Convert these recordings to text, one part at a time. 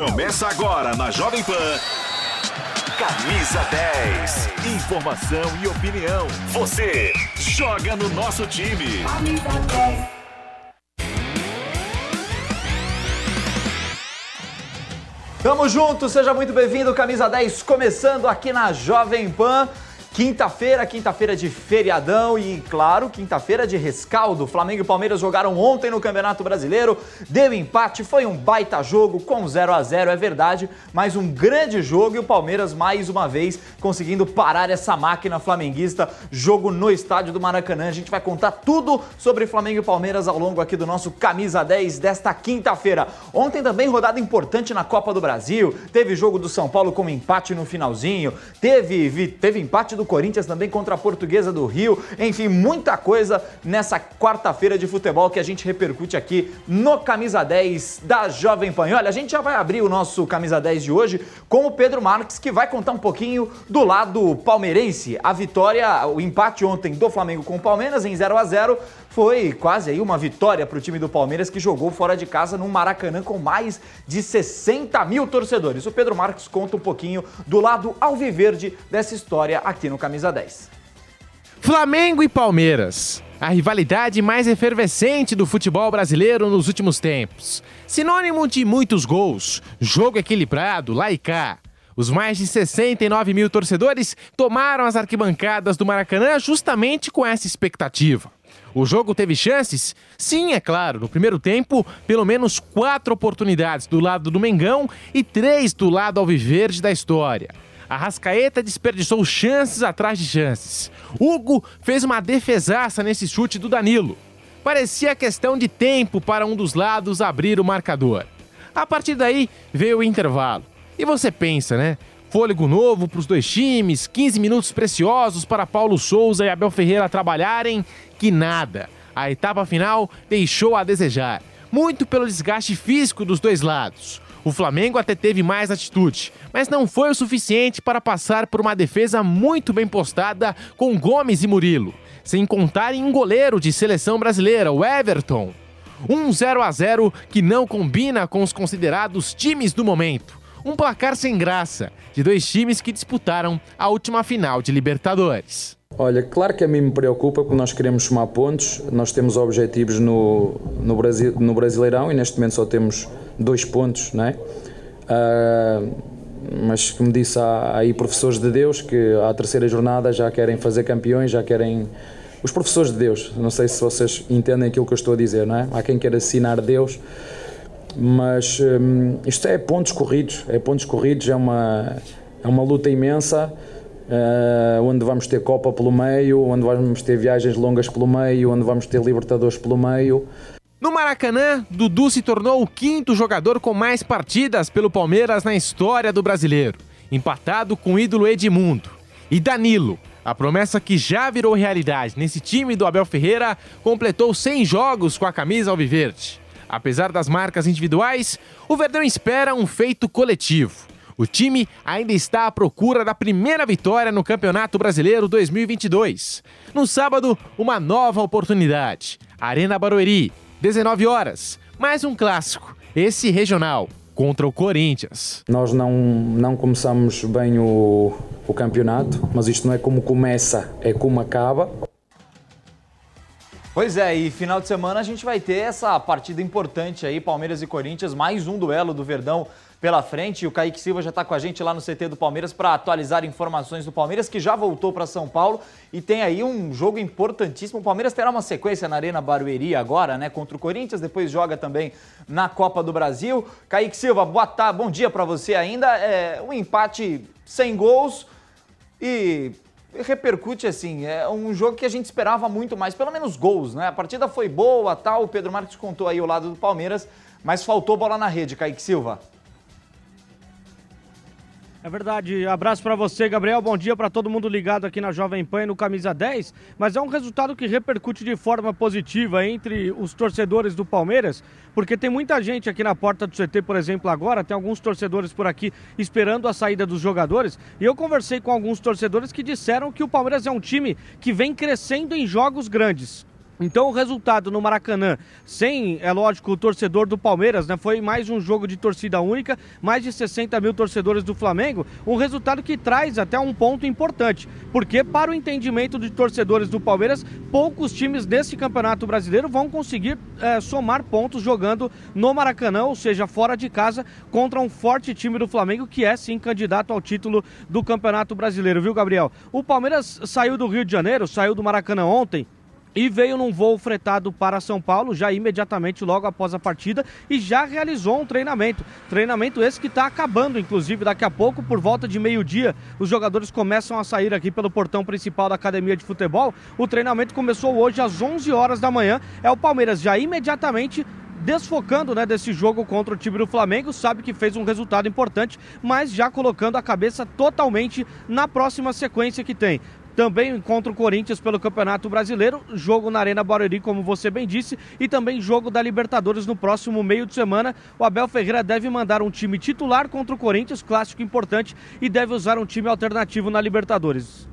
Começa agora na Jovem Pan. Camisa 10. Informação e opinião. Você joga no nosso time. Camisa 10. Tamo junto, seja muito bem-vindo, Camisa 10, começando aqui na Jovem Pan. Quinta-feira, quinta-feira de feriadão e, claro, quinta-feira de rescaldo. Flamengo e Palmeiras jogaram ontem no Campeonato Brasileiro, deu empate, foi um baita jogo com 0 a 0 é verdade, mas um grande jogo e o Palmeiras mais uma vez conseguindo parar essa máquina flamenguista. Jogo no estádio do Maracanã. A gente vai contar tudo sobre Flamengo e Palmeiras ao longo aqui do nosso Camisa 10 desta quinta-feira. Ontem também rodada importante na Copa do Brasil. Teve jogo do São Paulo com empate no finalzinho, teve, teve empate do Corinthians também contra a Portuguesa do Rio. Enfim, muita coisa nessa quarta-feira de futebol que a gente repercute aqui no Camisa 10 da Jovem Pan. Olha, a gente já vai abrir o nosso Camisa 10 de hoje com o Pedro Marques, que vai contar um pouquinho do lado palmeirense. A vitória, o empate ontem do Flamengo com o Palmeiras em 0 a 0 foi quase aí uma vitória para o time do Palmeiras que jogou fora de casa no Maracanã com mais de 60 mil torcedores. O Pedro Marques conta um pouquinho do lado alviverde dessa história aqui no Camisa 10. Flamengo e Palmeiras. A rivalidade mais efervescente do futebol brasileiro nos últimos tempos. Sinônimo de muitos gols, jogo equilibrado, lá e cá. Os mais de 69 mil torcedores tomaram as arquibancadas do Maracanã justamente com essa expectativa. O jogo teve chances? Sim, é claro. No primeiro tempo, pelo menos quatro oportunidades do lado do Mengão e três do lado alviverde da história. A Rascaeta desperdiçou chances atrás de chances. Hugo fez uma defesaça nesse chute do Danilo. Parecia questão de tempo para um dos lados abrir o marcador. A partir daí veio o intervalo. E você pensa, né? Fôlego novo para os dois times, 15 minutos preciosos para Paulo Souza e Abel Ferreira trabalharem, que nada. A etapa final deixou a desejar, muito pelo desgaste físico dos dois lados. O Flamengo até teve mais atitude, mas não foi o suficiente para passar por uma defesa muito bem postada com Gomes e Murilo, sem contar em um goleiro de seleção brasileira, o Everton. Um 0 a 0 que não combina com os considerados times do momento um placar sem graça de dois times que disputaram a última final de Libertadores. Olha, claro que a mim me preocupa porque nós queremos somar pontos, nós temos objetivos no, no, Brasil, no Brasileirão e neste momento só temos dois pontos, não é? Uh, mas como disse, há aí professores de Deus que à terceira jornada já querem fazer campeões, já querem. Os professores de Deus, não sei se vocês entendem aquilo que eu estou a dizer, não é? Há quem queira assinar Deus mas hum, isto é pontos corridos, é pontos corridos, é uma, é uma luta imensa, uh, onde vamos ter Copa pelo meio, onde vamos ter viagens longas pelo meio, onde vamos ter Libertadores pelo meio. No Maracanã, Dudu se tornou o quinto jogador com mais partidas pelo Palmeiras na história do brasileiro, empatado com o ídolo Edmundo. E Danilo, a promessa que já virou realidade nesse time do Abel Ferreira, completou 100 jogos com a camisa alviverde. Apesar das marcas individuais, o Verdão espera um feito coletivo. O time ainda está à procura da primeira vitória no Campeonato Brasileiro 2022. No sábado, uma nova oportunidade. Arena Barueri, 19 horas. Mais um clássico, esse regional, contra o Corinthians. Nós não, não começamos bem o, o campeonato, mas isto não é como começa, é como acaba. Pois é, e final de semana a gente vai ter essa partida importante aí, Palmeiras e Corinthians, mais um duelo do Verdão pela frente. O Kaique Silva já está com a gente lá no CT do Palmeiras para atualizar informações do Palmeiras, que já voltou para São Paulo e tem aí um jogo importantíssimo. O Palmeiras terá uma sequência na Arena Barueri agora, né, contra o Corinthians, depois joga também na Copa do Brasil. Kaique Silva, boa tarde, bom dia para você ainda. É um empate sem gols e repercute assim, é um jogo que a gente esperava muito mais, pelo menos gols, né? A partida foi boa, tal, o Pedro Marques contou aí o lado do Palmeiras, mas faltou bola na rede, Kaique Silva. É verdade. Abraço para você, Gabriel. Bom dia para todo mundo ligado aqui na Jovem Pan e no Camisa 10. Mas é um resultado que repercute de forma positiva entre os torcedores do Palmeiras, porque tem muita gente aqui na porta do CT, por exemplo, agora. Tem alguns torcedores por aqui esperando a saída dos jogadores. E eu conversei com alguns torcedores que disseram que o Palmeiras é um time que vem crescendo em jogos grandes. Então o resultado no Maracanã, sem, é lógico, o torcedor do Palmeiras, né? Foi mais um jogo de torcida única, mais de 60 mil torcedores do Flamengo, um resultado que traz até um ponto importante, porque para o entendimento de torcedores do Palmeiras, poucos times desse campeonato brasileiro vão conseguir é, somar pontos jogando no Maracanã, ou seja, fora de casa, contra um forte time do Flamengo, que é sim candidato ao título do Campeonato Brasileiro, viu, Gabriel? O Palmeiras saiu do Rio de Janeiro, saiu do Maracanã ontem e veio num voo fretado para São Paulo, já imediatamente logo após a partida, e já realizou um treinamento. Treinamento esse que está acabando, inclusive, daqui a pouco, por volta de meio-dia, os jogadores começam a sair aqui pelo portão principal da academia de futebol. O treinamento começou hoje às 11 horas da manhã. É o Palmeiras já imediatamente desfocando né, desse jogo contra o time do Flamengo, sabe que fez um resultado importante, mas já colocando a cabeça totalmente na próxima sequência que tem também contra o Corinthians pelo Campeonato Brasileiro, jogo na Arena Barueri, como você bem disse, e também jogo da Libertadores no próximo meio de semana. O Abel Ferreira deve mandar um time titular contra o Corinthians, clássico importante, e deve usar um time alternativo na Libertadores.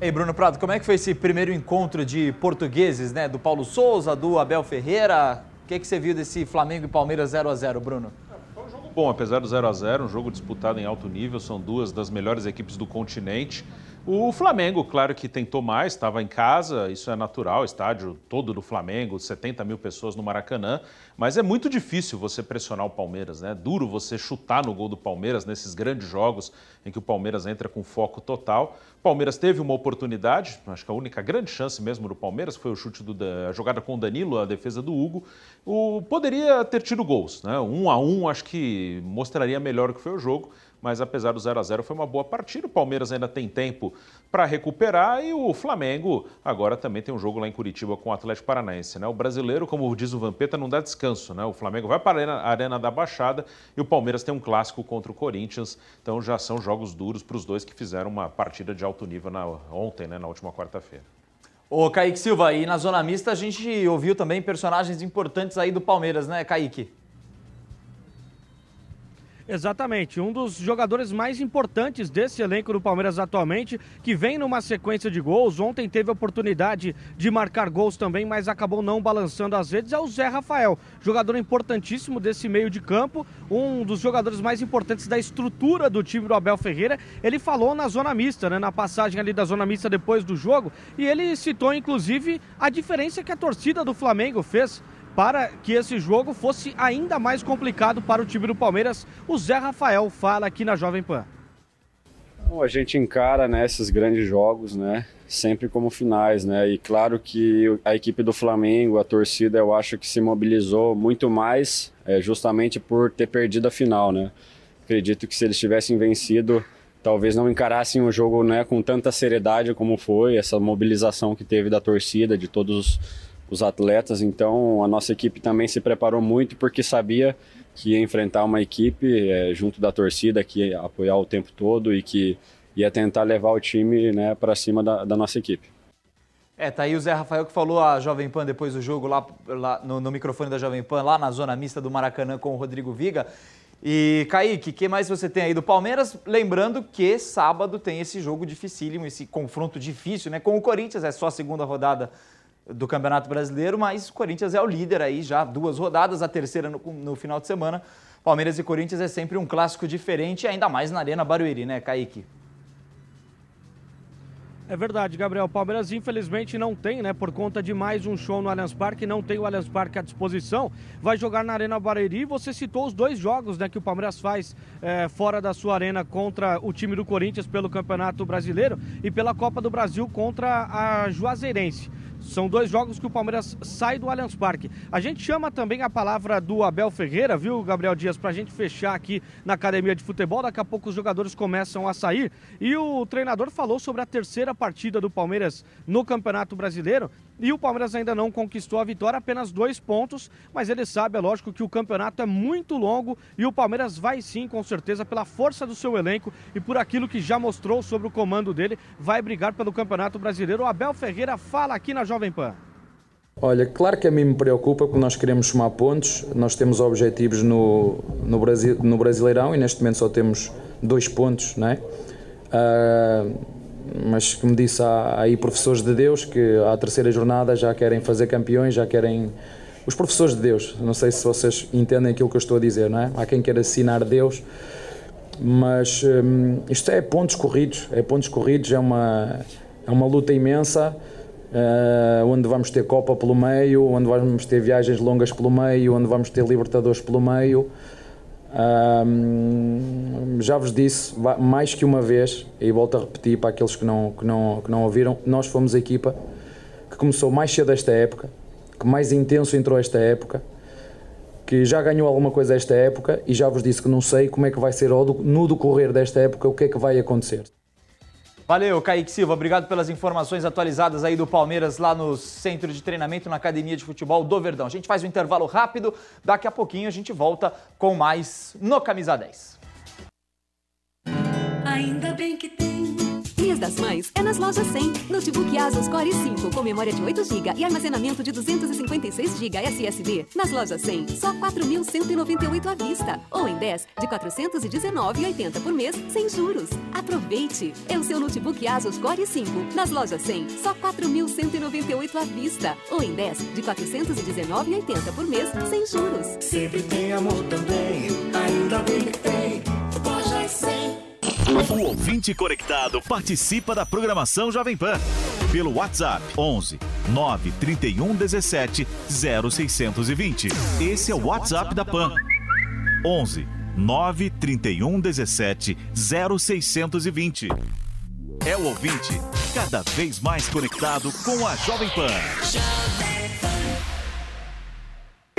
Ei, Bruno Prado, como é que foi esse primeiro encontro de portugueses, né? Do Paulo Souza, do Abel Ferreira? O que, que você viu desse Flamengo e Palmeiras 0 a 0 Bruno? Foi um jogo bom, apesar do 0 a 0 um jogo disputado em alto nível, são duas das melhores equipes do continente. O Flamengo, claro que tentou mais, estava em casa, isso é natural, estádio todo do Flamengo, 70 mil pessoas no Maracanã, mas é muito difícil você pressionar o Palmeiras, né? É duro você chutar no gol do Palmeiras nesses grandes jogos em que o Palmeiras entra com foco total. O Palmeiras teve uma oportunidade, acho que a única grande chance mesmo do Palmeiras foi o chute do a jogada com o Danilo, a defesa do Hugo. O, poderia ter tido gols, né? Um a um, acho que mostraria melhor o que foi o jogo mas apesar do 0 a 0 foi uma boa partida. O Palmeiras ainda tem tempo para recuperar e o Flamengo agora também tem um jogo lá em Curitiba com o Atlético Paranaense. Né? O brasileiro, como diz o Vampeta, não dá descanso. Né? O Flamengo vai para a arena, da Baixada e o Palmeiras tem um clássico contra o Corinthians. Então já são jogos duros para os dois que fizeram uma partida de alto nível na, ontem, né? na última quarta-feira. Ô, Kaique Silva, e na zona mista a gente ouviu também personagens importantes aí do Palmeiras, né, Kaique? Exatamente, um dos jogadores mais importantes desse elenco do Palmeiras atualmente, que vem numa sequência de gols. Ontem teve a oportunidade de marcar gols também, mas acabou não balançando as redes. É o Zé Rafael, jogador importantíssimo desse meio de campo, um dos jogadores mais importantes da estrutura do time do Abel Ferreira. Ele falou na zona mista, né, na passagem ali da zona mista depois do jogo, e ele citou inclusive a diferença que a torcida do Flamengo fez para que esse jogo fosse ainda mais complicado para o time do Palmeiras. O Zé Rafael fala aqui na Jovem Pan. Bom, a gente encara né, esses grandes jogos, né, sempre como finais, né, e claro que a equipe do Flamengo, a torcida, eu acho que se mobilizou muito mais, é, justamente por ter perdido a final, né. Acredito que se eles tivessem vencido, talvez não encarassem o jogo, né, com tanta seriedade como foi essa mobilização que teve da torcida, de todos os os atletas. Então a nossa equipe também se preparou muito porque sabia que ia enfrentar uma equipe é, junto da torcida que ia apoiar o tempo todo e que ia tentar levar o time né, para cima da, da, nossa equipe. É, tá aí o Zé Rafael que falou a Jovem Pan depois do jogo lá, lá no, no, microfone da Jovem Pan, lá na zona mista do Maracanã com o Rodrigo Viga. E Kaique, o que mais você tem aí do Palmeiras? Lembrando que sábado tem esse jogo dificílimo, esse confronto difícil, né? Com o Corinthians, é só a segunda rodada do Campeonato Brasileiro, mas o Corinthians é o líder aí já duas rodadas, a terceira no, no, final de semana. Palmeiras e Corinthians é sempre um clássico diferente, ainda mais na Arena Barueri, né, Kaique? É verdade, Gabriel. Palmeiras infelizmente não tem, né? Por conta de mais um show no Allianz Parque, não tem o Allianz Parque à disposição. Vai jogar na Arena Barueri. Você citou os dois jogos, né? Que o Palmeiras faz é, fora da sua arena contra o time do Corinthians pelo Campeonato Brasileiro e pela Copa do Brasil contra a Juazeirense. São dois jogos que o Palmeiras sai do Allianz Parque. A gente chama também a palavra do Abel Ferreira, viu, Gabriel Dias, para a gente fechar aqui na academia de futebol. Daqui a pouco os jogadores começam a sair. E o treinador falou sobre a terceira partida do Palmeiras no Campeonato Brasileiro e o Palmeiras ainda não conquistou a vitória, apenas dois pontos, mas ele sabe, é lógico, que o campeonato é muito longo e o Palmeiras vai sim, com certeza, pela força do seu elenco e por aquilo que já mostrou sobre o comando dele, vai brigar pelo Campeonato Brasileiro. O Abel Ferreira fala aqui na Jovem Pan. Olha, claro que a mim me preocupa porque nós queremos somar pontos, nós temos objetivos no, no, Brasil, no Brasileirão e neste momento só temos dois pontos, não é? Uh, mas como disse, há aí professores de Deus que à terceira jornada já querem fazer campeões, já querem. Os professores de Deus, não sei se vocês entendem aquilo que eu estou a dizer, não é? Há quem queira assinar Deus, mas hum, isto é pontos corridos, é pontos corridos, é uma, é uma luta imensa. Uh, onde vamos ter Copa pelo meio, onde vamos ter viagens longas pelo meio, onde vamos ter Libertadores pelo meio. Já vos disse mais que uma vez, e volto a repetir para aqueles que não, que, não, que não ouviram, nós fomos a equipa que começou mais cedo esta época, que mais intenso entrou esta época, que já ganhou alguma coisa esta época e já vos disse que não sei como é que vai ser no decorrer desta época, o que é que vai acontecer. Valeu, Kaique Silva. Obrigado pelas informações atualizadas aí do Palmeiras lá no centro de treinamento, na Academia de Futebol do Verdão. A gente faz um intervalo rápido, daqui a pouquinho a gente volta com mais no Camisa 10. Ainda bem que das Mães é nas lojas 100. Notebook Asus Core 5 com memória de 8 GB e armazenamento de 256 GB SSD. Nas lojas 100, só 4.198 à vista. Ou em 10 de 419,80 por mês, sem juros. Aproveite! É o seu notebook Asus Core 5. Nas lojas 100, só 4.198 à vista. Ou em 10 de 419,80 por mês, sem juros. Sempre tem amor também, ainda bem que tem. Loja 100. O ouvinte conectado participa da programação Jovem Pan pelo WhatsApp 11 931 17 0620. Esse é o WhatsApp da Pan. 11 931 17 0620. É o ouvinte cada vez mais conectado com a Jovem Pan.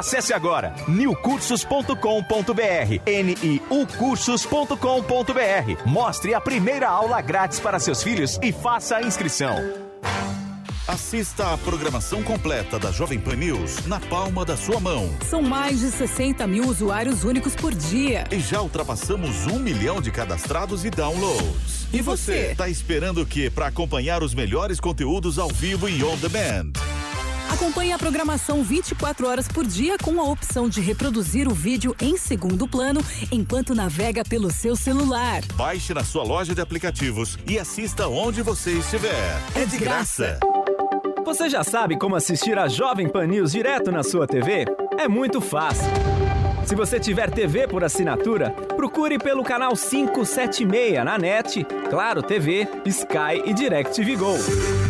Acesse agora newcursos.com.br, niucursos.com.br. Mostre a primeira aula grátis para seus filhos e faça a inscrição. Assista a programação completa da Jovem Pan News na palma da sua mão. São mais de 60 mil usuários únicos por dia. E já ultrapassamos um milhão de cadastrados e downloads. E você? Está esperando o que para acompanhar os melhores conteúdos ao vivo e on demand? Acompanhe a programação 24 horas por dia com a opção de reproduzir o vídeo em segundo plano enquanto navega pelo seu celular. Baixe na sua loja de aplicativos e assista onde você estiver. É de graça. Você já sabe como assistir a Jovem Pan News direto na sua TV? É muito fácil. Se você tiver TV por assinatura, procure pelo canal 576 na NET, Claro TV, Sky e DirecTV Go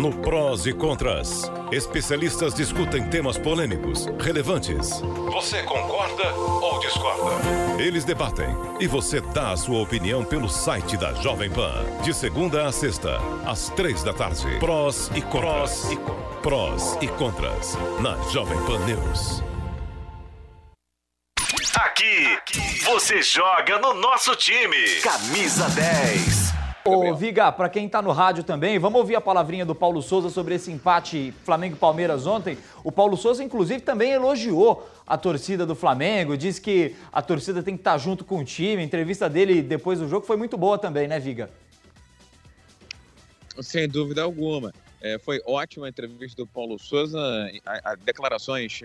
No Prós e Contras, especialistas discutem temas polêmicos, relevantes. Você concorda ou discorda? Eles debatem e você dá a sua opinião pelo site da Jovem Pan. De segunda a sexta, às três da tarde. Prós e Contras. Prós e, Prós e Contras, na Jovem Pan News. Aqui, você joga no nosso time. Camisa 10. Ô, Viga, para quem está no rádio também, vamos ouvir a palavrinha do Paulo Souza sobre esse empate Flamengo-Palmeiras ontem. O Paulo Souza, inclusive, também elogiou a torcida do Flamengo, disse que a torcida tem que estar tá junto com o time. A entrevista dele depois do jogo foi muito boa também, né, Viga? Sem dúvida alguma. É, foi ótima a entrevista do Paulo Souza, a, a declarações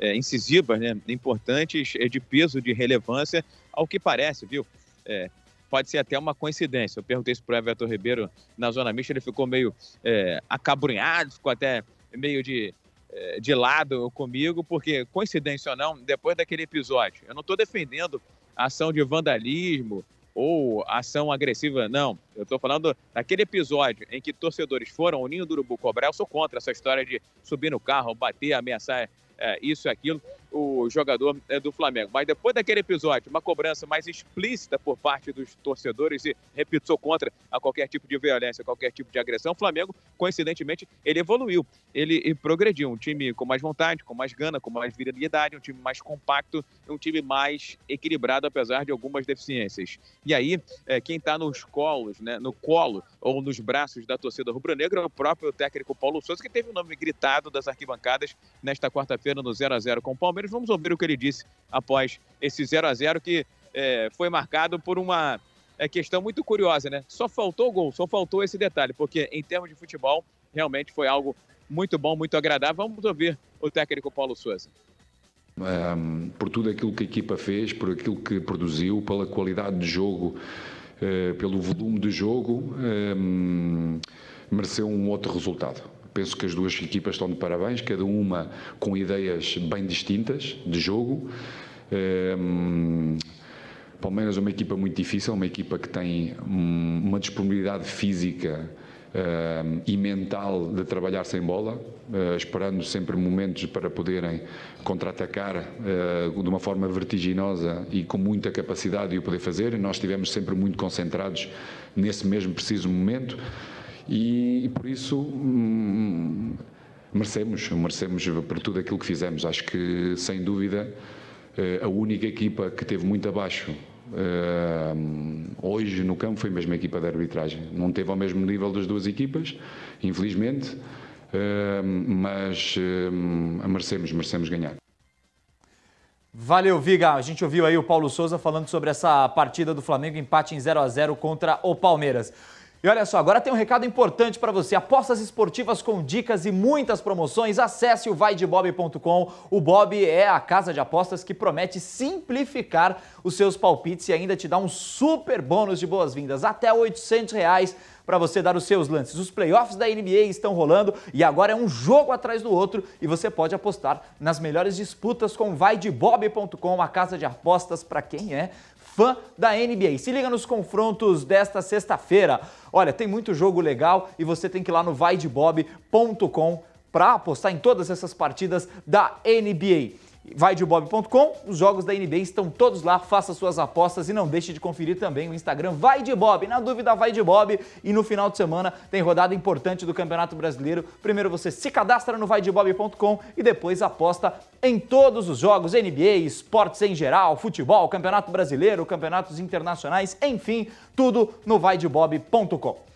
é, incisivas, né, importantes, é, de peso, de relevância, ao que parece, viu? É, pode ser até uma coincidência. Eu perguntei isso para o Everton Ribeiro na zona mista, ele ficou meio é, acabrunhado, ficou até meio de, é, de lado comigo, porque, coincidência ou não, depois daquele episódio, eu não estou defendendo ação de vandalismo ou ação agressiva, não. Eu estou falando daquele episódio em que torcedores foram ao Ninho do Urubu cobrar. Eu sou contra essa história de subir no carro, bater, ameaçar é, isso e aquilo o jogador é, do Flamengo. Mas depois daquele episódio, uma cobrança mais explícita por parte dos torcedores e, repito, sou contra a qualquer tipo de violência, qualquer tipo de agressão, o Flamengo, coincidentemente, ele evoluiu, ele progrediu. Um time com mais vontade, com mais gana, com mais virilidade, um time mais compacto, um time mais equilibrado, apesar de algumas deficiências. E aí, é, quem está nos colos, né, no colo ou nos braços da torcida rubro-negra é o próprio técnico Paulo Souza, que teve o nome gritado das arquibancadas nesta quarta-feira no 0 a 0 com o Palmeiras Palmeiras. Vamos ouvir o que ele disse após esse 0 a 0 que é, foi marcado por uma é, questão muito curiosa, né? Só faltou o gol, só faltou esse detalhe, porque em termos de futebol, realmente foi algo muito bom, muito agradável. Vamos ouvir o técnico Paulo Souza. Um, por tudo aquilo que a equipa fez, por aquilo que produziu, pela qualidade de jogo, uh, pelo volume de jogo, um, mereceu um outro resultado. Penso que as duas equipas estão de parabéns, cada uma com ideias bem distintas de jogo. Um, ehm, Palmeiras é uma equipa muito difícil, uma equipa que tem uma disponibilidade física uh, e mental de trabalhar sem bola, uh, esperando sempre momentos para poderem contra-atacar uh, de uma forma vertiginosa e com muita capacidade de o poder fazer. E nós estivemos sempre muito concentrados nesse mesmo preciso momento e, e por isso hum, merecemos, merecemos por tudo aquilo que fizemos. Acho que, sem dúvida, eh, a única equipa que teve muito abaixo Uh, hoje no campo foi mesmo a equipa de arbitragem. Não teve ao mesmo nível das duas equipas, infelizmente, uh, mas merecemos, merecemos ganhar. Valeu, Viga. A gente ouviu aí o Paulo Souza falando sobre essa partida do Flamengo, empate em 0 a 0 contra o Palmeiras. E olha só, agora tem um recado importante para você. Apostas esportivas com dicas e muitas promoções. Acesse o vaidebob.com. O Bob é a casa de apostas que promete simplificar os seus palpites e ainda te dá um super bônus de boas-vindas, até 800 reais para você dar os seus lances. Os playoffs da NBA estão rolando e agora é um jogo atrás do outro e você pode apostar nas melhores disputas com vaidebob.com, a casa de apostas para quem é fã da NBA. Se liga nos confrontos desta sexta-feira. Olha, tem muito jogo legal e você tem que ir lá no vaidebob.com para apostar em todas essas partidas da NBA vai de bob.com, os jogos da NBA estão todos lá, faça suas apostas e não deixe de conferir também o Instagram Vai de Bob. Na dúvida, vai de Bob. E no final de semana tem rodada importante do Campeonato Brasileiro. Primeiro você se cadastra no vaidebob.com e depois aposta em todos os jogos, NBA, esportes em geral, futebol, Campeonato Brasileiro, campeonatos internacionais, enfim, tudo no vaidebob.com.